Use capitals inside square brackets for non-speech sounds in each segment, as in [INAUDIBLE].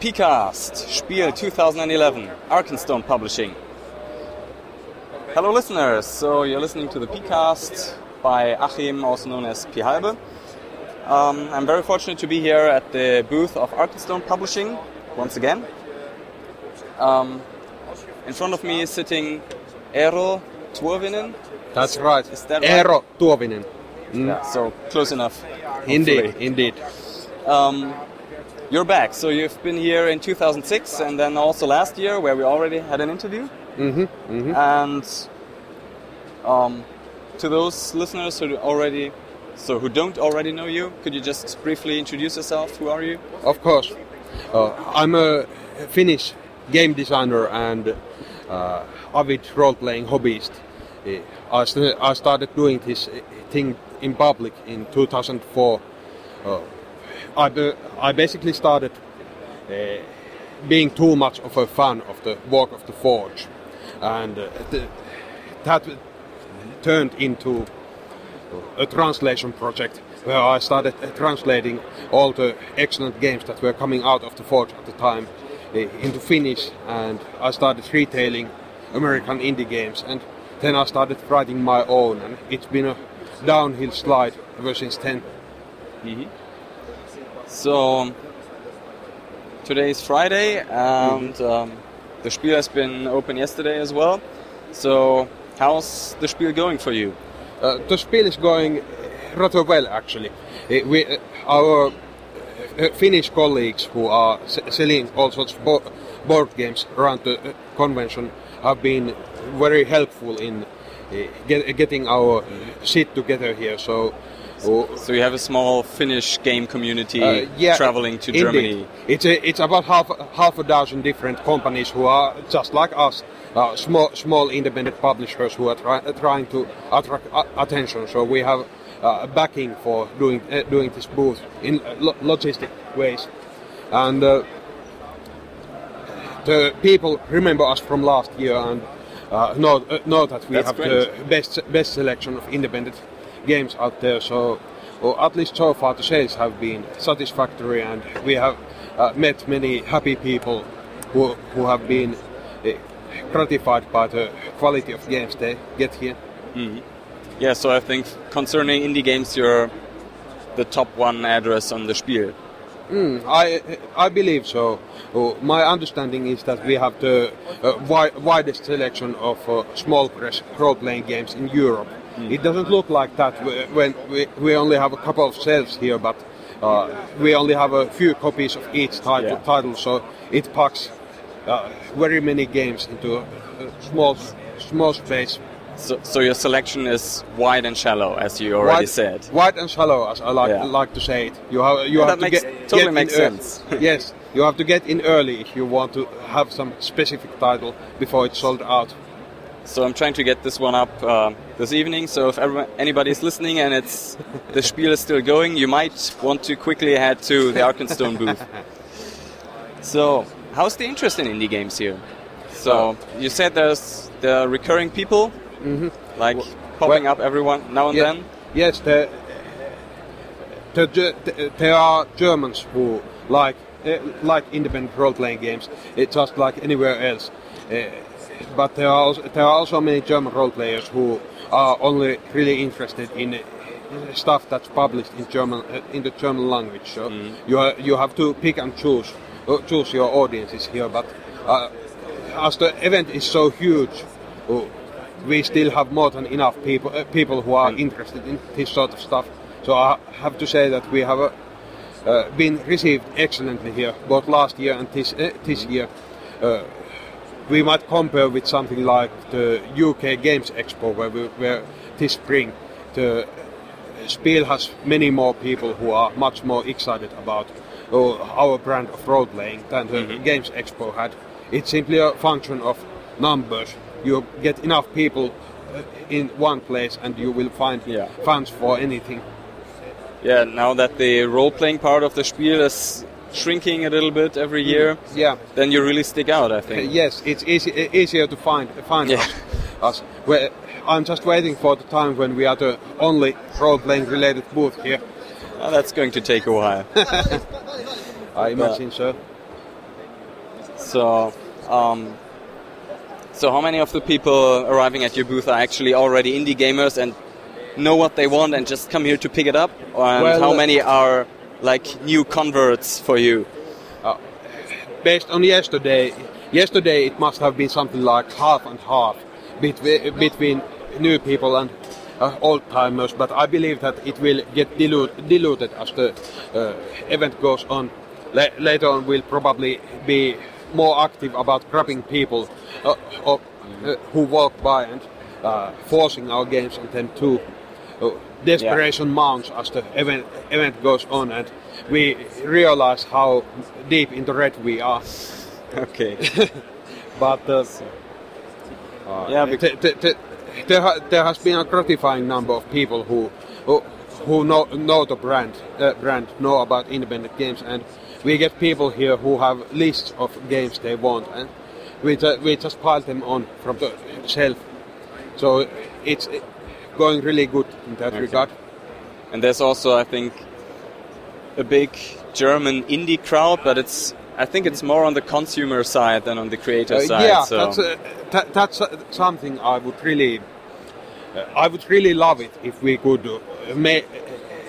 PCAST Spiel 2011, Arkenstone Publishing. Hello, listeners. So you're listening to the PCAST by Achim, also known as P. Halbe. Um, I'm very fortunate to be here at the booth of Arkenstone Publishing once again. Um, in front of me is sitting Eero Tuovinen. That's right. Is that right? Eero Tuovinen. Mm. Yeah, so close enough. Indeed, indeed. Um, you're back. So you've been here in 2006 and then also last year where we already had an interview. hmm hmm And um, to those listeners who already, so who don't already know you, could you just briefly introduce yourself? Who are you? Of course. Uh, I'm a Finnish game designer and uh, avid role-playing hobbyist. I, st- I started doing this thing in public in 2004. Uh, I, I basically started uh, being too much of a fan of the work of the Forge, and uh, th- that turned into a translation project where I started uh, translating all the excellent games that were coming out of the Forge at the time uh, into Finnish, and I started retailing American indie games, and then I started writing my own, and it's been a downhill slide ever since then. So today is Friday and um, the Spiel has been open yesterday as well. So how's the Spiel going for you? Uh, the spiel is going rather well, actually. Uh, we, uh, our uh, Finnish colleagues who are s- selling all sorts of bo- board games around the convention have been very helpful in uh, get, getting our seat together here. So, So you have a small Finnish game community uh, yeah, traveling to indeed. Germany. It's a, it's about half half a dozen different companies who are just like us, uh, small small independent publishers who are try, trying to attract uh, attention. So we have uh, backing for doing uh, doing this booth in uh, lo- logistic ways, and. Uh, the people remember us from last year and uh, know, uh, know that we That's have great. the best best selection of independent games out there. So, or at least so far, the sales have been satisfactory, and we have uh, met many happy people who who have been uh, gratified by the quality of games they get here. Yeah, so I think concerning indie games, you're the top one address on the Spiel. I I believe so. Uh, my understanding is that we have the uh, wi- widest selection of uh, small press role-playing games in Europe. It doesn't look like that when we, we only have a couple of shelves here, but uh, we only have a few copies of each title, Yeah. title so it packs uh, very many games into a, a small small space. So, so your selection is wide and shallow, as you already wide, said. Wide and shallow, as I like Yeah. like to say it. You have you Yeah, have that to makes- get totally get makes sense. [LAUGHS] [LAUGHS] yes, you have to get in early if you want to have some specific title before it's sold out. So I'm trying to get this one up uh, this evening. So if everyone, anybody's listening and it's the Spiel is still going, you might want to quickly head to the Arkenstone [LAUGHS] booth. So how's the interest in indie games here? So you said there's the recurring people, like popping well- up everyone now and Ye- then. Yes, there, there, there- are Germans who like eh, like independent role-playing games, It's just like anywhere else. Eh, But there are also, there are also many German role players who are only really interested in stuff that's published in German in the German language. So you are, you have to pick and choose uh, choose your audiences here. But uh, as the event is so huge, uh, we still have more than enough people uh, people who are interested in this sort of stuff. So I have to say that we have uh, uh, been received excellently here, both last year and this uh, this year. We might compare with something like the UK Games Expo, where we where this spring the Spiel has many more people who are much more excited about uh, our brand of role playing than the Games Expo had. It's simply a function of numbers. You get enough people uh, in one place, and you will find Yeah. fans for anything. Yeah, now that the role-playing part of the Spiel is shrinking a little bit every year, Yeah. then you really stick out, I think. Yes, it's easy, easier to find find Yeah. us. us. Well, I'm just waiting for the time when we are the only role-playing related booth here. Oh, that's going to take a while. [LAUGHS] I imagine so. So, um, so how many of the people arriving at your booth are actually already indie gamers and know what they want and just come here to pick it up? And Well, how uh, many are like new converts for you? based on yesterday, yesterday it must have been something like half and half between, between new people and uh, old timers. But I believe that it will get dilute, diluted as the uh, event goes on. La- later on, we'll probably be more active about grabbing people uh, uh, who walk by and uh, forcing our games on them too. Uh, desperation mounts as the event event goes on, and we realize how deep into red we are. Okay. [LAUGHS] But uh, yeah, bec- th- th- th- there, ha- there has been a gratifying number of people who who, who know, know the brand, uh, brand, know about independent games, and we get people here who have lists of games they want, and we, ju- we just pile them on from the shelf. So it's uh, going really good in that Okay. regard. and there's also, I think, a big German indie crowd, but it's I think it's more on the consumer side than on the creator Uh, side. yeah, so. that's uh, that, that's uh, something I would really, I would really love it if we could make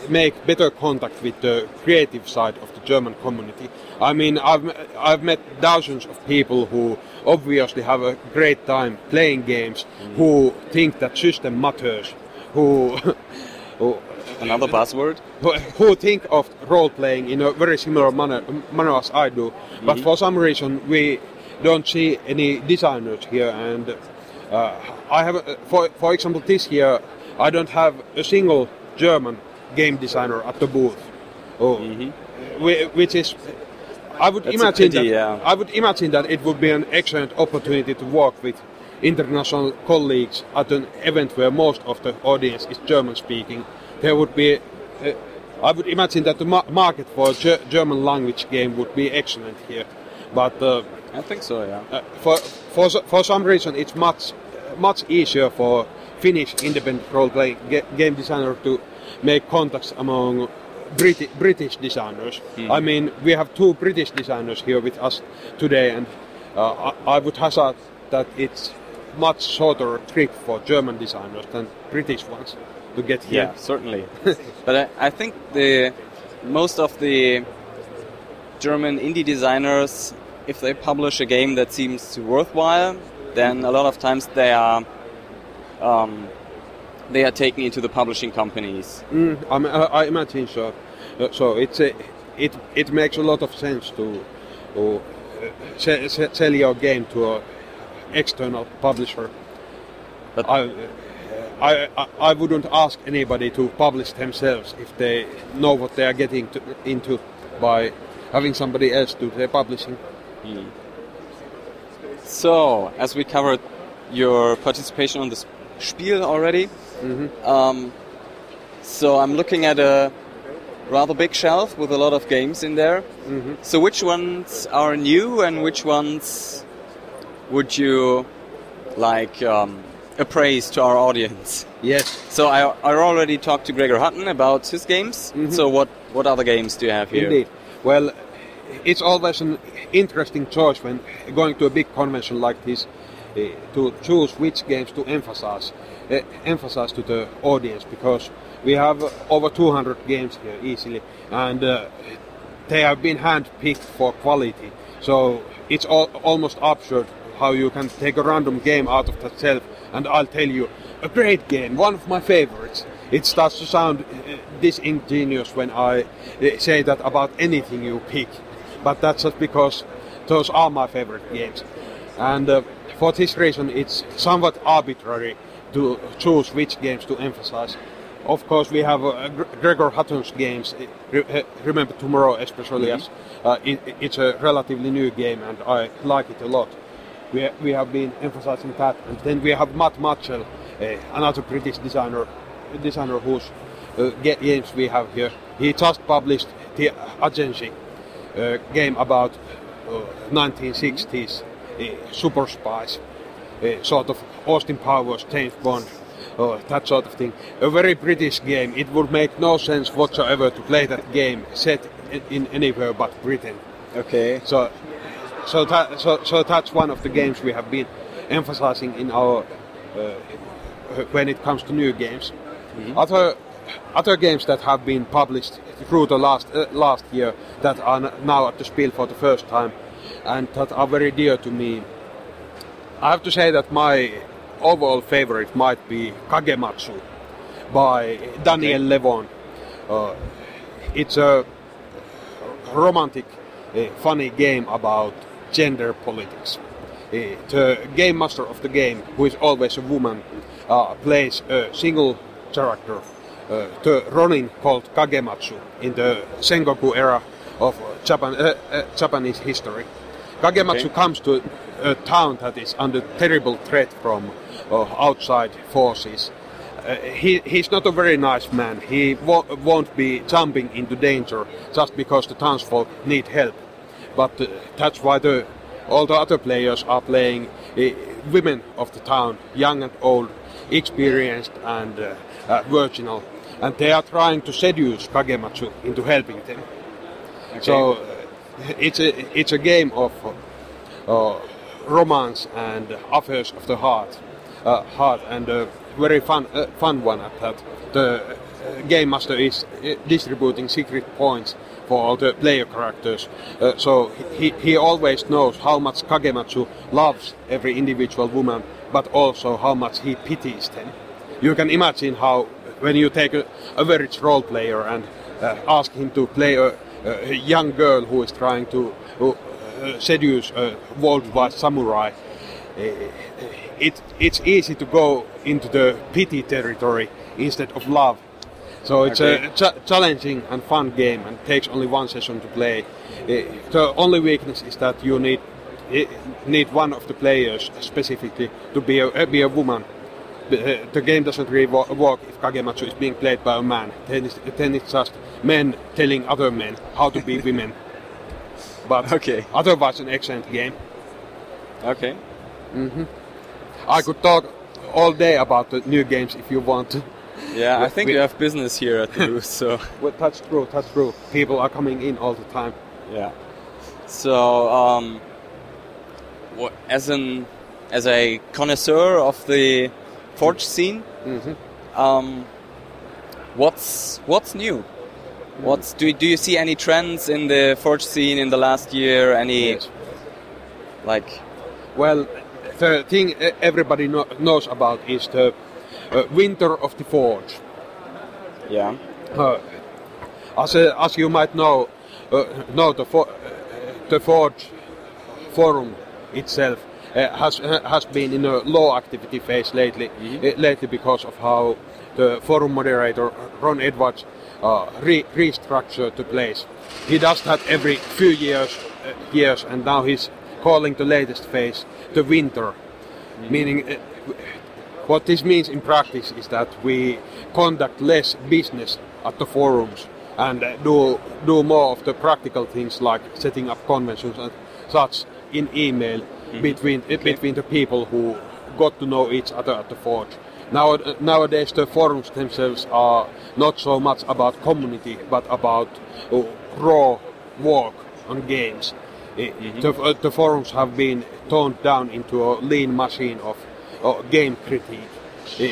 make better contact with the creative side of the German community. I mean, I've I've met thousands of people who obviously have a great time playing games, who think that system matters, who. [LAUGHS] who Another buzzword. who, who think of role playing in a very similar manner, manner as I do, but for some reason we don't see any designers here. And uh, I have, uh, for for example, this year I don't have a single German game designer at the booth, oh, whi- which is. I would That's imagine pity, that yeah. I would imagine that it would be an excellent opportunity to work with international colleagues at an event where most of the audience is German speaking. There would be, uh, I would imagine that the ma- market for a Ge- German language game would be excellent here. But uh, I think so. Yeah. uh, for, for, for some reason, it's much, much easier for Finnish independent role-playing ga- game designer to make contacts among Briti- British designers. I mean, we have two British designers here with us today, and uh, I, I would hazard that it's much shorter trip for German designers than British ones to get here. Yeah, certainly. [LAUGHS] but I, I think the most of the German indie designers, if they publish a game that seems worthwhile, then a lot of times they are um, they are taken into the publishing companies. Mm, I, I, imagine so. Uh, so it's a, it it makes a lot of sense to, to uh, se- se- sell your game to an external publisher. But- I, uh, I, I wouldn't ask anybody to publish themselves if they know what they are getting to, into by having somebody else do their publishing. So, as we covered your participation on the Spiel already, um, so I'm looking at a rather big shelf with a lot of games in there. So, which ones are new and which ones would you like um, appraise to our audience? Yes. So, I, I already talked to Gregor Hutton about his games. So, what, what other games do you have here? Indeed. Well, it's always an interesting choice when going to a big convention like this to choose which games to emphasize, uh, emphasize to the audience because we have over 200 games here easily, and uh, they have been hand-picked for quality. So it's al- almost absurd how you can take a random game out of the shelf and I'll tell you, a great game, one of my favorites. It starts to sound disingenuous when I say that about anything you pick, but that's just because those are my favorite games. And uh, for this reason, it's somewhat arbitrary to choose which games to emphasize. Of course, we have uh, Gregor Hutton's games. uh, Re- Remember Tomorrow, especially as uh, it, it's a relatively new game, and I like it a lot. We, we have been emphasizing that, and then we have Matt Machell, uh, another British designer, designer whose uh, ga- games we have here. He just published the Agency uh, game about uh, 1960s uh, super spies, uh, sort of Austin Powers, James Bond, or that sort of thing. A very British game. It would make no sense whatsoever to play that game set in, in anywhere but Britain. Okay. So, so that so, so that's one of the games we have been emphasizing in our uh, when it comes to new games. Mm-hmm. Other other games that have been published through the last uh, last year that are now at the Spiel for the first time and that are very dear to me. I have to say that my overall favorite might be Kagematsu by Danielle okay. Lewon. Uh, it's a romantic, uh, funny game about gender politics. Uh, the game master of the game, who is always a woman, uh, plays a single character, uh, the Ronin called Kagematsu, in the Sengoku era of Japan, uh, Japanese history. Kagematsu okay. comes to a town that is under terrible threat from uh, outside forces. Uh, he, he's not a very nice man. He wo- won't be jumping into danger just because the townsfolk need help. But uh, that's why the, all the other players are playing uh, women of the town, young and old, experienced and uh, uh, virginal. And they are trying to seduce Kagematsu into helping them. Okay. So it's a it's a game of uh, romance and affairs of the heart, uh, heart, and a very fun uh, fun one at that. The uh, game master is uh, distributing secret points for all the player characters, uh, so he he always knows how much Kagematsu loves every individual woman, but also how much he pities them. You can imagine how when you take a, a very role player and ask him to play a a young girl who is trying to uh, seduce a worldwide samurai, uh, it, it's easy to go into the pity territory instead of love. So it's okay. a ch- challenging and fun game and takes only one session to play. Uh, the only weakness is that you need need one of the players specifically to be a, be a woman the game doesn't really work if Kagematsu is being played by a man. Then it's, then it's just men telling other men how to be [LAUGHS] women. But okay. otherwise, an excellent game. Okay. Mm-hmm. I could talk all day about the new games if you want. To. Yeah, I think we, you have business here at the [LAUGHS] booth, so. well, that's true. That's true. People are coming in all the time. Yeah. So, um, as an as a connoisseur of the Forge scene. Mm-hmm. Um, what's what's new? What's do do you see any trends in the Forge scene in the last year? Any yes. like? Well, the thing everybody know, knows about is the uh, winter of the Forge. Yeah. Uh, as, uh, as you might know, uh, know the, for, the Forge forum itself uh, has uh, has been in a low activity phase lately, mm-hmm. lately because of how the forum moderator Ron Edwards re- restructured the place. He does that every few years, years, and now he's calling the latest phase the winter, mm-hmm. meaning what this means in practice is that we conduct less business at the forums and do do more of the practical things like setting up conventions and such in email mm-hmm. between okay. between the people who got to know each other at the forge. Now, nowadays, the forums themselves are not so much about community, but about uh, raw work on games. Mm-hmm. The, uh, the, forums have been toned down into a lean machine of uh, game critique. Uh,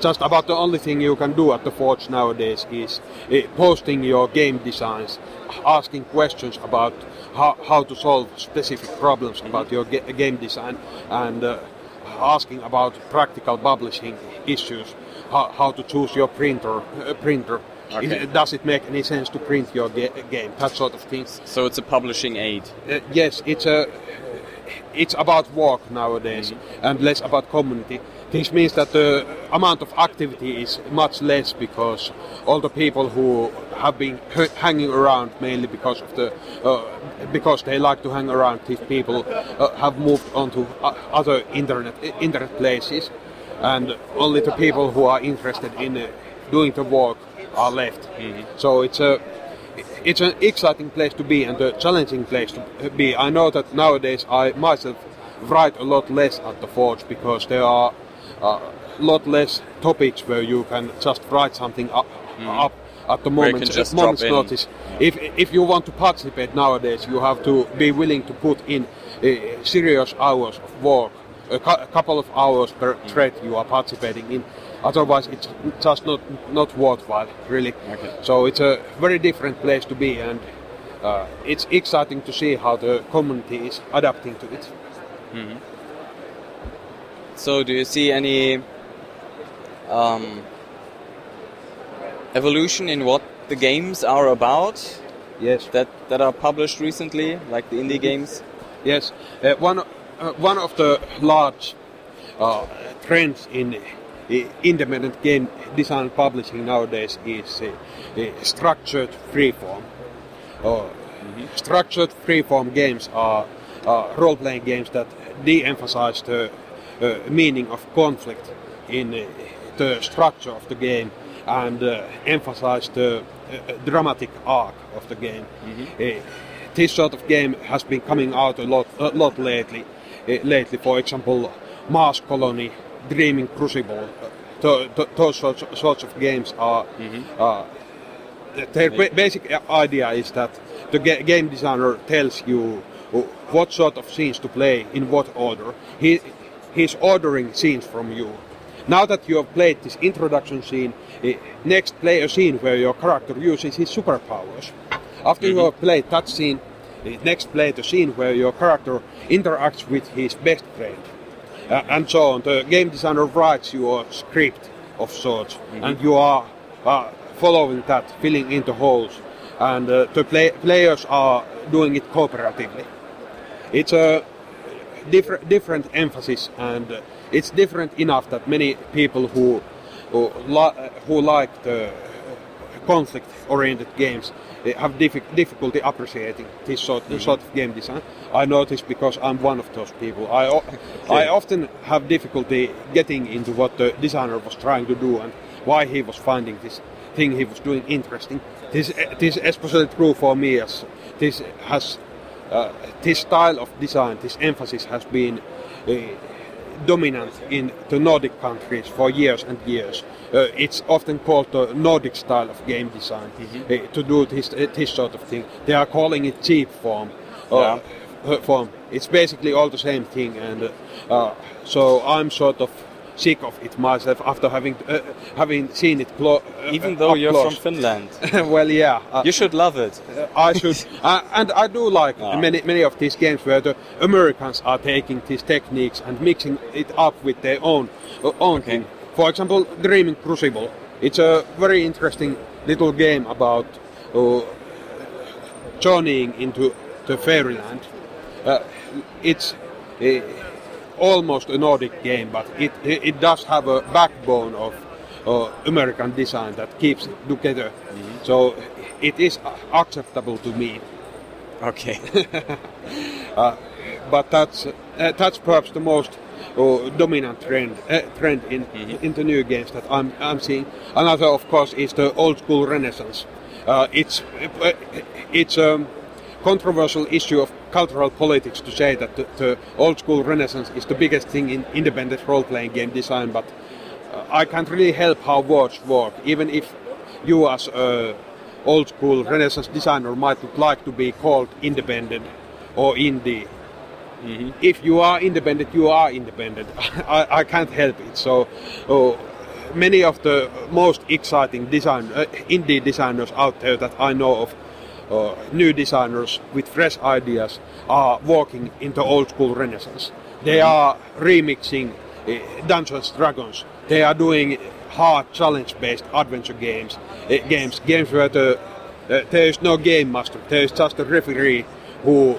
just about the only thing you can do at the forge nowadays is uh, posting your game designs, asking questions about how, how to solve specific problems about your ga- game design and uh, asking about practical publishing issues, how, how to choose your printer, uh, printer. Okay. Is, does it make any sense to print your ga- game? That sort of things. So it's a publishing aid. Uh, yes, it's a. It's about work nowadays mm-hmm. and less about community. This means that the amount of activity is much less because all the people who have been hanging around mainly because of the uh, because they like to hang around these people uh, have moved on to uh, other internet internet places. And only the people who are interested in uh, doing the work are left. Mm-hmm. so it's a it's an exciting place to be and a challenging place to be. I know that nowadays i myself write a lot less at the forge because there are a lot less topics where you can just write something up, mm. up at the moment, just moment's notice. If if you want to participate nowadays, you have to be willing to put in uh, serious hours of work, a, cou- a couple of hours per Mm. thread you are participating in. Otherwise, it's just not not worthwhile, really. Okay. So it's a very different place to be, and uh, it's exciting to see how the community is adapting to it. So, do you see any um, evolution in what the games are about Yes. that, that are published recently, like the indie games? Yes, uh, one uh, one of the large uh, trends in uh, independent game design publishing nowadays is uh, uh, structured freeform. Uh, Structured freeform games are uh, role-playing games that de-emphasize the meaning of conflict in uh, the structure of the game and uh, emphasize the uh, dramatic arc of the game. Uh, this sort of game has been coming out a lot, a lot lately. Uh, lately, for example, Mars Colony, Dreaming Crucible, uh, th- th- those sorts, sorts of games are. Uh, their ba- basic idea is that the ga- game designer tells you uh, what sort of scenes to play in what order. He he's ordering scenes from you. Now that you have played this introduction scene, uh, next play a scene where your character uses his superpowers. After you have played that scene, uh, next play the scene where your character interacts with his best friend. Uh, and so on. The game designer writes your script of sorts, and you are uh, following that, filling in the holes, and uh, the play- players are doing it cooperatively. It's a different different emphasis, and uh, it's different enough that many people who who, li- who like the conflict-oriented games eh, have diffi- difficulty appreciating this sort, sort of game design. I know this because I'm one of those people. i often have difficulty getting into what the designer was trying to do and why he was finding this thing he was doing interesting. This, eh, this is especially true for me as this has uh, this style of design, this emphasis has been uh, dominant in the Nordic countries for years and years. Uh, it's often called the Nordic style of game design uh, to do this, uh, this sort of thing. They are calling it jeepform. Uh, uh, form. It's basically all the same thing, and so I'm sort of sick of it myself after having uh, having seen it. Clo- uh, Even though you're close. from Finland, [LAUGHS] well, yeah. uh, you should love it. I should, [LAUGHS] uh, and I do like Ah. many many of these games where the Americans are taking these techniques and mixing it up with their own uh, own Okay. thing. For example, Dreaming Crucible. It's a very interesting little game about uh, journeying into the fairyland. Uh, it's uh, almost a Nordic game, but it it does have a backbone of uh, American design that keeps it together. So it is acceptable to me. Okay. [LAUGHS] But that's uh, that's perhaps the most uh, dominant trend uh, trend in in the new games that I'm I'm seeing. Another, of course, is the old school renaissance. Uh, it's uh, it's a controversial issue of cultural politics to say that the, the old school renaissance is the biggest thing in independent role playing game design, but uh, I can't really help how words work, even if you as a old school renaissance designer might like to be called independent or indie if you are independent, you are independent. [LAUGHS] I, I can't help it. So, oh, many of the most exciting design uh, indie designers out there that I know of, uh, new designers with fresh ideas, are walking into old school renaissance. They are remixing uh, Dungeons Dragons. They are doing hard challenge-based adventure games, uh, games, games where the, uh, there is no game master. There is just a referee who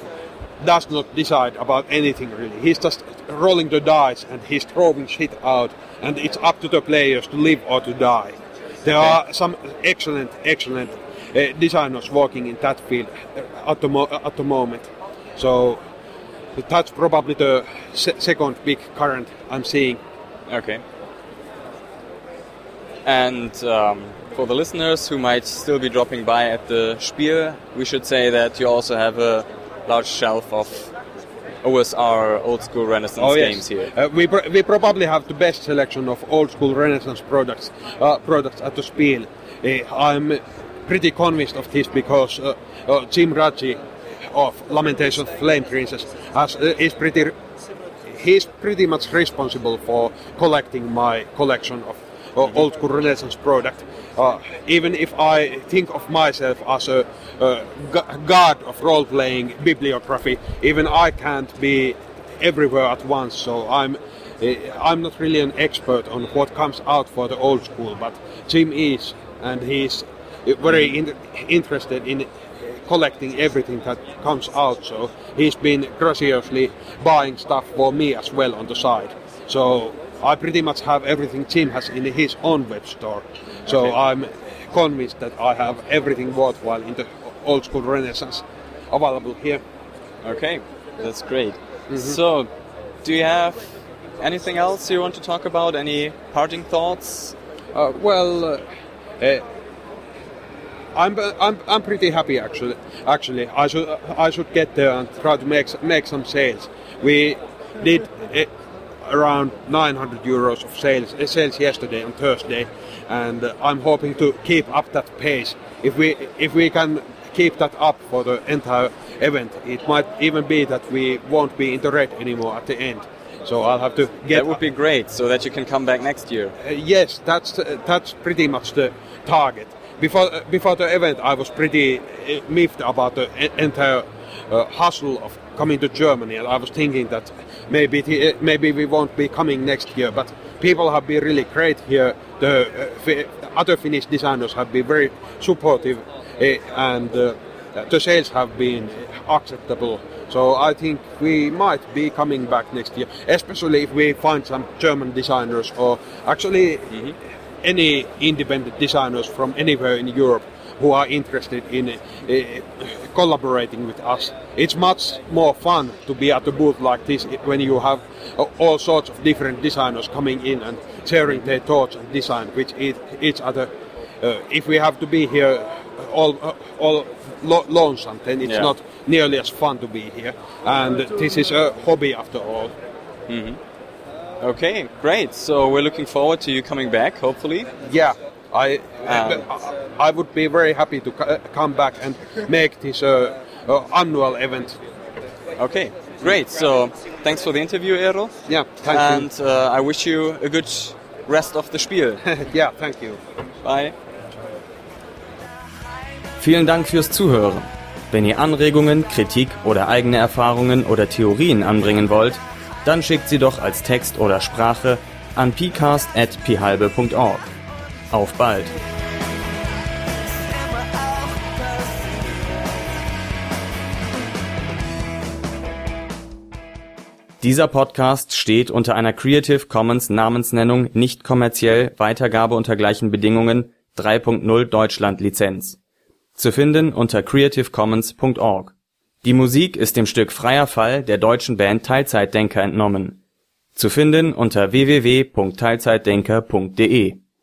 does not decide about anything really. He's just rolling the dice and he's throwing shit out, and it's up to the players to live or to die. There are some excellent, excellent designers working in that field uh, at the mo- at the moment. So that's probably the se- second big current I'm seeing. Okay. And um, for the listeners who might still be dropping by at the Spiel, we should say that you also have a large shelf of OSR old school Renaissance games here. Uh, we, pr- we probably have the best selection of old school Renaissance products uh, products at the Spiel. I'm pretty convinced of this because uh, uh, Jim Raggi of Lamentation Flame Princess has, uh, is pretty he's pretty much responsible for collecting my collection of uh, old school Renaissance product. Uh, even if I think of myself as a god of role playing bibliography, even I can't be everywhere at once. So I'm uh, I'm not really an expert on what comes out for the old school, but Jim is, and he's very in interested in collecting everything that comes out. So he's been graciously buying stuff for me as well on the side. So I pretty much have everything Tim has in his own web store. So okay. I'm convinced that I have everything worthwhile in the old school Renaissance available here. Okay, that's great. Mm-hmm. So, do you have anything else you want to talk about? Any parting thoughts? Uh, well, uh, uh, I'm, I'm, I'm pretty happy actually. Actually, I should I should get there and try to make make some sales. We did eh, around 900 euros of sales eh, sales yesterday on Thursday, and I'm hoping to keep up that pace. If we if we can keep that up for the entire event, it might even be that we won't be in the red anymore at the end. So I'll have to get. That would be great, so that you can come back next year. Uh, yes, that's uh, that's pretty much the target before before the event, I was pretty eh, miffed about the entire uh, hustle of coming to Germany, and I was thinking that maybe the, eh, maybe we won't be coming next year. But people have been really great here. The uh, other Finnish designers have been very supportive, uh, and the sales have been acceptable. So I think we might be coming back next year, especially if we find some German designers or actually. Mm-hmm any independent designers from anywhere in Europe who are interested in uh, collaborating with us. It's much more fun to be at a booth like this when you have uh, all sorts of different designers coming in and sharing their thoughts and design with each other. Uh, if we have to be here all uh, all lo- lonesome, then it's yeah. not nearly as fun to be here. And this is a hobby after all. Mm-hmm. Okay, great. So we're looking forward to you coming back, hopefully. Yeah, I um, I would be very happy to come back and make this uh, uh, annual event. Okay, great. So thanks for the interview, Eero. Yeah, thank and, you. And uh, I wish you a good rest of the Spiel. [LAUGHS] yeah, thank you. Bye. Vielen Dank fürs Zuhören. Wenn ihr Anregungen, Kritik oder eigene Erfahrungen oder Theorien anbringen wollt, dann schickt sie doch als Text oder Sprache an pcast.phalbe.org. Auf bald! Dieser Podcast steht unter einer Creative Commons Namensnennung nicht kommerziell Weitergabe unter gleichen Bedingungen 3.0 Deutschland Lizenz. Zu finden unter creativecommons.org die Musik ist dem Stück Freier Fall der deutschen Band Teilzeitdenker entnommen. Zu finden unter www.teilzeitdenker.de